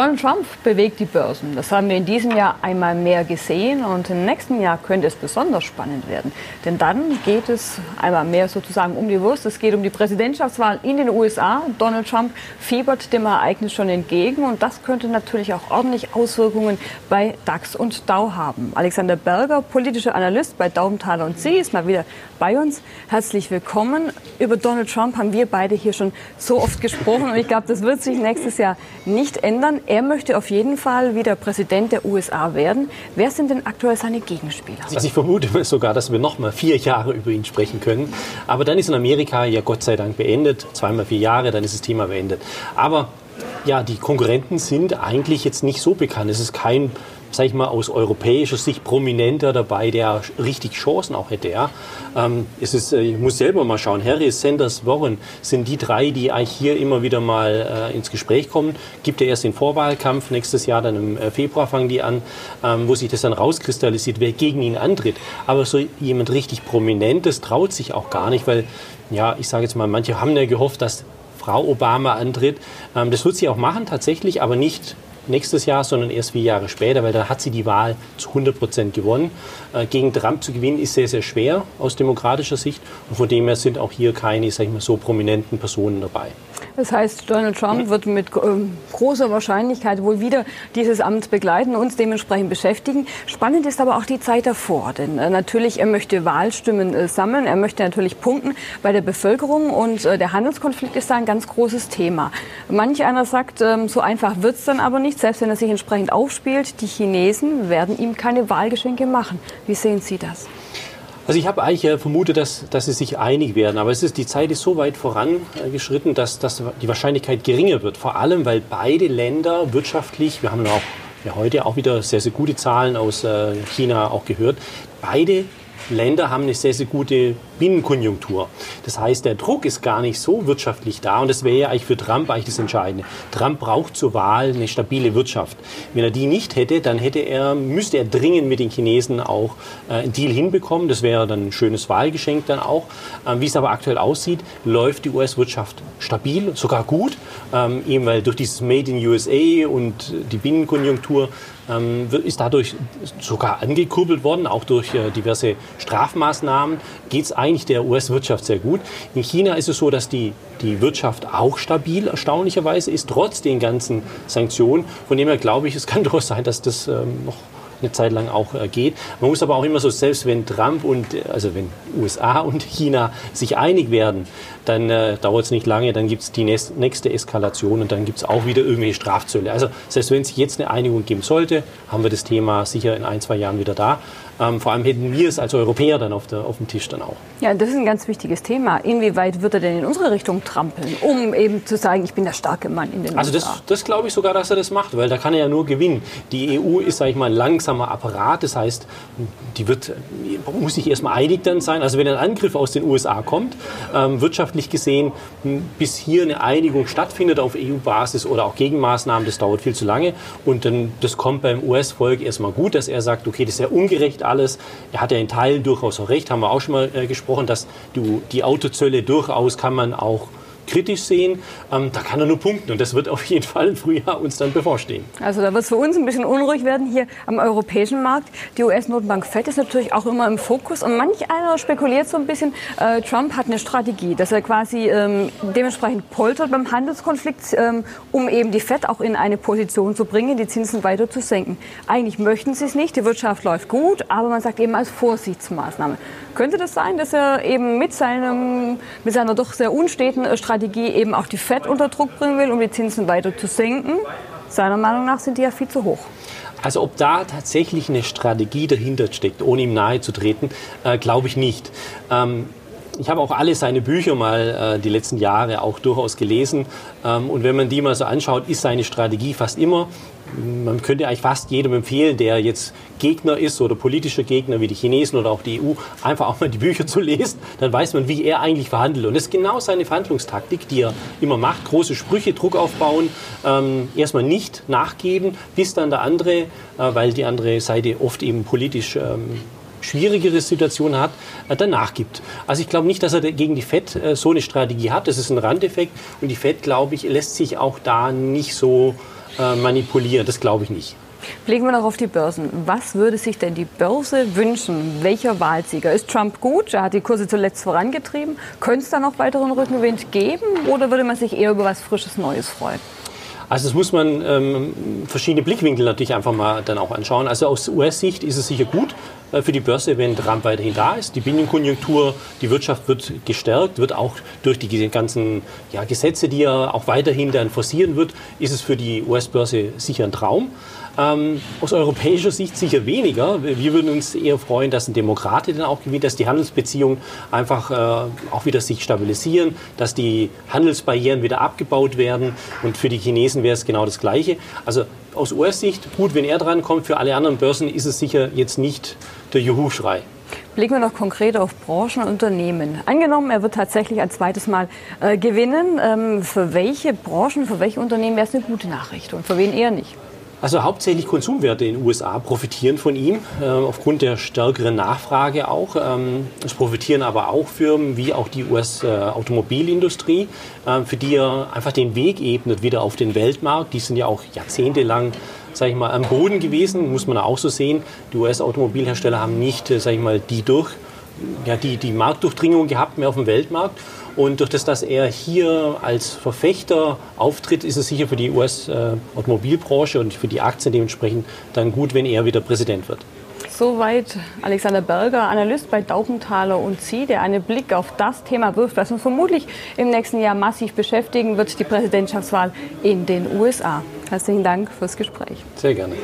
Donald Trump bewegt die Börsen. Das haben wir in diesem Jahr einmal mehr gesehen und im nächsten Jahr könnte es besonders spannend werden. Denn dann geht es einmal mehr sozusagen um die Wurst. Es geht um die Präsidentschaftswahl in den USA. Donald Trump fiebert dem Ereignis schon entgegen und das könnte natürlich auch ordentlich Auswirkungen bei DAX und Dow haben. Alexander Berger, politischer Analyst bei Daumentaler und Sie, ist mal wieder bei uns. Herzlich willkommen. Über Donald Trump haben wir beide hier schon so oft gesprochen und ich glaube, das wird sich nächstes Jahr nicht ändern. Er möchte auf jeden Fall wieder Präsident der USA werden. Wer sind denn aktuell seine Gegenspieler? Also ich vermute sogar, dass wir noch mal vier Jahre über ihn sprechen können. Aber dann ist in Amerika ja Gott sei Dank beendet. Zweimal vier Jahre, dann ist das Thema beendet. Aber ja, die Konkurrenten sind eigentlich jetzt nicht so bekannt. Es ist kein sag ich mal, aus europäischer Sicht prominenter dabei, der richtig Chancen auch hätte. Ja. Ähm, es ist, äh, ich muss selber mal schauen, Harris, Sanders, Warren sind die drei, die eigentlich hier immer wieder mal äh, ins Gespräch kommen. Gibt ja erst den Vorwahlkampf, nächstes Jahr, dann im äh, Februar fangen die an, ähm, wo sich das dann rauskristallisiert, wer gegen ihn antritt. Aber so jemand richtig Prominentes traut sich auch gar nicht, weil, ja, ich sage jetzt mal, manche haben ja gehofft, dass Frau Obama antritt. Ähm, das wird sie auch machen tatsächlich, aber nicht nächstes Jahr, sondern erst vier Jahre später, weil dann hat sie die Wahl zu 100 Prozent gewonnen. Äh, gegen Trump zu gewinnen ist sehr, sehr schwer aus demokratischer Sicht und von dem her sind auch hier keine, sag ich mal, so prominenten Personen dabei. Das heißt, Donald Trump wird mit äh, großer Wahrscheinlichkeit wohl wieder dieses Amt begleiten, uns dementsprechend beschäftigen. Spannend ist aber auch die Zeit davor, denn äh, natürlich, er möchte Wahlstimmen äh, sammeln, er möchte natürlich punkten bei der Bevölkerung und äh, der Handelskonflikt ist da ein ganz großes Thema. Manch einer sagt, ähm, so einfach wird es dann aber nicht, selbst wenn er sich entsprechend aufspielt. Die Chinesen werden ihm keine Wahlgeschenke machen. Wie sehen Sie das? Also ich habe eigentlich vermutet, dass, dass sie sich einig werden, aber es ist, die Zeit ist so weit vorangeschritten, dass, dass die Wahrscheinlichkeit geringer wird. Vor allem, weil beide Länder wirtschaftlich, wir haben auch ja, heute auch wieder sehr, sehr gute Zahlen aus äh, China auch gehört, beide Länder haben eine sehr, sehr gute Binnenkonjunktur. Das heißt, der Druck ist gar nicht so wirtschaftlich da und das wäre ja eigentlich für Trump eigentlich das Entscheidende. Trump braucht zur Wahl eine stabile Wirtschaft. Wenn er die nicht hätte, dann hätte er, müsste er dringend mit den Chinesen auch äh, einen Deal hinbekommen. Das wäre dann ein schönes Wahlgeschenk dann auch. Ähm, wie es aber aktuell aussieht, läuft die US-Wirtschaft stabil, sogar gut, ähm, eben weil durch dieses Made in USA und die Binnenkonjunktur ist dadurch sogar angekurbelt worden, auch durch äh, diverse Strafmaßnahmen geht es eigentlich der US-Wirtschaft sehr gut. In China ist es so, dass die, die Wirtschaft auch stabil, erstaunlicherweise ist, trotz den ganzen Sanktionen. Von dem her glaube ich, es kann durchaus sein, dass das ähm, noch eine Zeit lang auch äh, geht. Man muss aber auch immer so, selbst wenn Trump und, also wenn USA und China sich einig werden, dann äh, dauert es nicht lange, dann gibt es die nächste Eskalation und dann gibt es auch wieder irgendwelche Strafzölle. Also selbst wenn es jetzt eine Einigung geben sollte, haben wir das Thema sicher in ein, zwei Jahren wieder da. Ähm, vor allem hätten wir es als Europäer dann auf, der, auf dem Tisch dann auch. Ja, das ist ein ganz wichtiges Thema. Inwieweit wird er denn in unsere Richtung trampeln, um eben zu sagen, ich bin der starke Mann in den also USA? Also das, das glaube ich sogar, dass er das macht, weil da kann er ja nur gewinnen. Die EU ist, sage ich mal, ein langsamer Apparat. Das heißt, die wird, muss sich erstmal einig dann sein. Also wenn ein Angriff aus den USA kommt, ähm, wirtschaftlich gesehen, bis hier eine Einigung stattfindet auf EU-Basis oder auch Gegenmaßnahmen, das dauert viel zu lange. Und dann, das kommt beim US-Volk erstmal gut, dass er sagt, okay, das ist ja ungerecht alles. Er hat ja in Teilen durchaus auch recht, haben wir auch schon mal äh, gesprochen, dass du, die Autozölle durchaus kann man auch kritisch sehen, ähm, da kann er nur punkten. Und das wird auf jeden Fall im Frühjahr uns dann bevorstehen. Also da wird es für uns ein bisschen unruhig werden hier am europäischen Markt. Die US-Notenbank FED ist natürlich auch immer im Fokus. Und manch einer spekuliert so ein bisschen, äh, Trump hat eine Strategie, dass er quasi ähm, dementsprechend poltert beim Handelskonflikt, ähm, um eben die FED auch in eine Position zu bringen, die Zinsen weiter zu senken. Eigentlich möchten sie es nicht, die Wirtschaft läuft gut, aber man sagt eben als Vorsichtsmaßnahme. Könnte das sein, dass er eben mit, seinem, mit seiner doch sehr unsteten äh, Strategie eben auch die FED unter Druck bringen will, um die Zinsen weiter zu senken? Seiner Meinung nach sind die ja viel zu hoch. Also ob da tatsächlich eine Strategie dahinter steckt, ohne ihm nahe zu treten, äh, glaube ich nicht. Ähm, ich habe auch alle seine Bücher mal äh, die letzten Jahre auch durchaus gelesen. Ähm, und wenn man die mal so anschaut, ist seine Strategie fast immer, man könnte eigentlich fast jedem empfehlen, der jetzt Gegner ist oder politischer Gegner wie die Chinesen oder auch die EU, einfach auch mal die Bücher zu lesen. Dann weiß man, wie er eigentlich verhandelt. Und das ist genau seine Verhandlungstaktik, die er immer macht. Große Sprüche, Druck aufbauen, ähm, erstmal nicht nachgeben, bis dann der andere, äh, weil die andere Seite oft eben politisch ähm, schwierigere Situation hat, äh, danach gibt. Also ich glaube nicht, dass er gegen die FED äh, so eine Strategie hat. Das ist ein Randeffekt. Und die FED, glaube ich, lässt sich auch da nicht so äh, manipulieren. Das glaube ich nicht. Blicken wir noch auf die Börsen. Was würde sich denn die Börse wünschen? Welcher Wahlsieger? Ist Trump gut? Er hat die Kurse zuletzt vorangetrieben. Könnte es da noch weiteren Rückenwind geben? Oder würde man sich eher über was Frisches Neues freuen? Also das muss man ähm, verschiedene Blickwinkel natürlich einfach mal dann auch anschauen. Also aus US-Sicht ist es sicher gut für die Börse, wenn Trump weiterhin da ist. Die Binnenkonjunktur, die Wirtschaft wird gestärkt, wird auch durch die ganzen ja, Gesetze, die er auch weiterhin dann forcieren wird, ist es für die US-Börse sicher ein Traum. Ähm, aus europäischer Sicht sicher weniger. Wir würden uns eher freuen, dass ein Demokrat dann auch gewinnt, dass die Handelsbeziehungen einfach äh, auch wieder sich stabilisieren, dass die Handelsbarrieren wieder abgebaut werden. Und für die Chinesen wäre es genau das Gleiche. Also aus US-Sicht gut, wenn er dran kommt. Für alle anderen Börsen ist es sicher jetzt nicht der Juhu-Schrei. Blicken wir noch konkret auf Branchen und Unternehmen. Angenommen, er wird tatsächlich ein zweites Mal äh, gewinnen. Ähm, für welche Branchen, für welche Unternehmen wäre es eine gute Nachricht und für wen eher nicht? Also hauptsächlich Konsumwerte in den USA profitieren von ihm, äh, aufgrund der stärkeren Nachfrage auch. Ähm, es profitieren aber auch Firmen wie auch die US-Automobilindustrie, äh, für die er einfach den Weg ebnet wieder auf den Weltmarkt. Die sind ja auch jahrzehntelang sage ich mal, am Boden gewesen, muss man auch so sehen. Die US-Automobilhersteller haben nicht, äh, sage ich mal, die durch ja, die, die Marktdurchdringung gehabt mehr auf dem Weltmarkt. Und durch das, dass er hier als Verfechter auftritt, ist es sicher für die US-Automobilbranche und für die Aktien dementsprechend dann gut, wenn er wieder Präsident wird. Soweit Alexander Berger, Analyst bei Daubenthaler und Sie, der einen Blick auf das Thema wirft, was uns vermutlich im nächsten Jahr massiv beschäftigen wird, die Präsidentschaftswahl in den USA. Herzlichen Dank fürs Gespräch. Sehr gerne.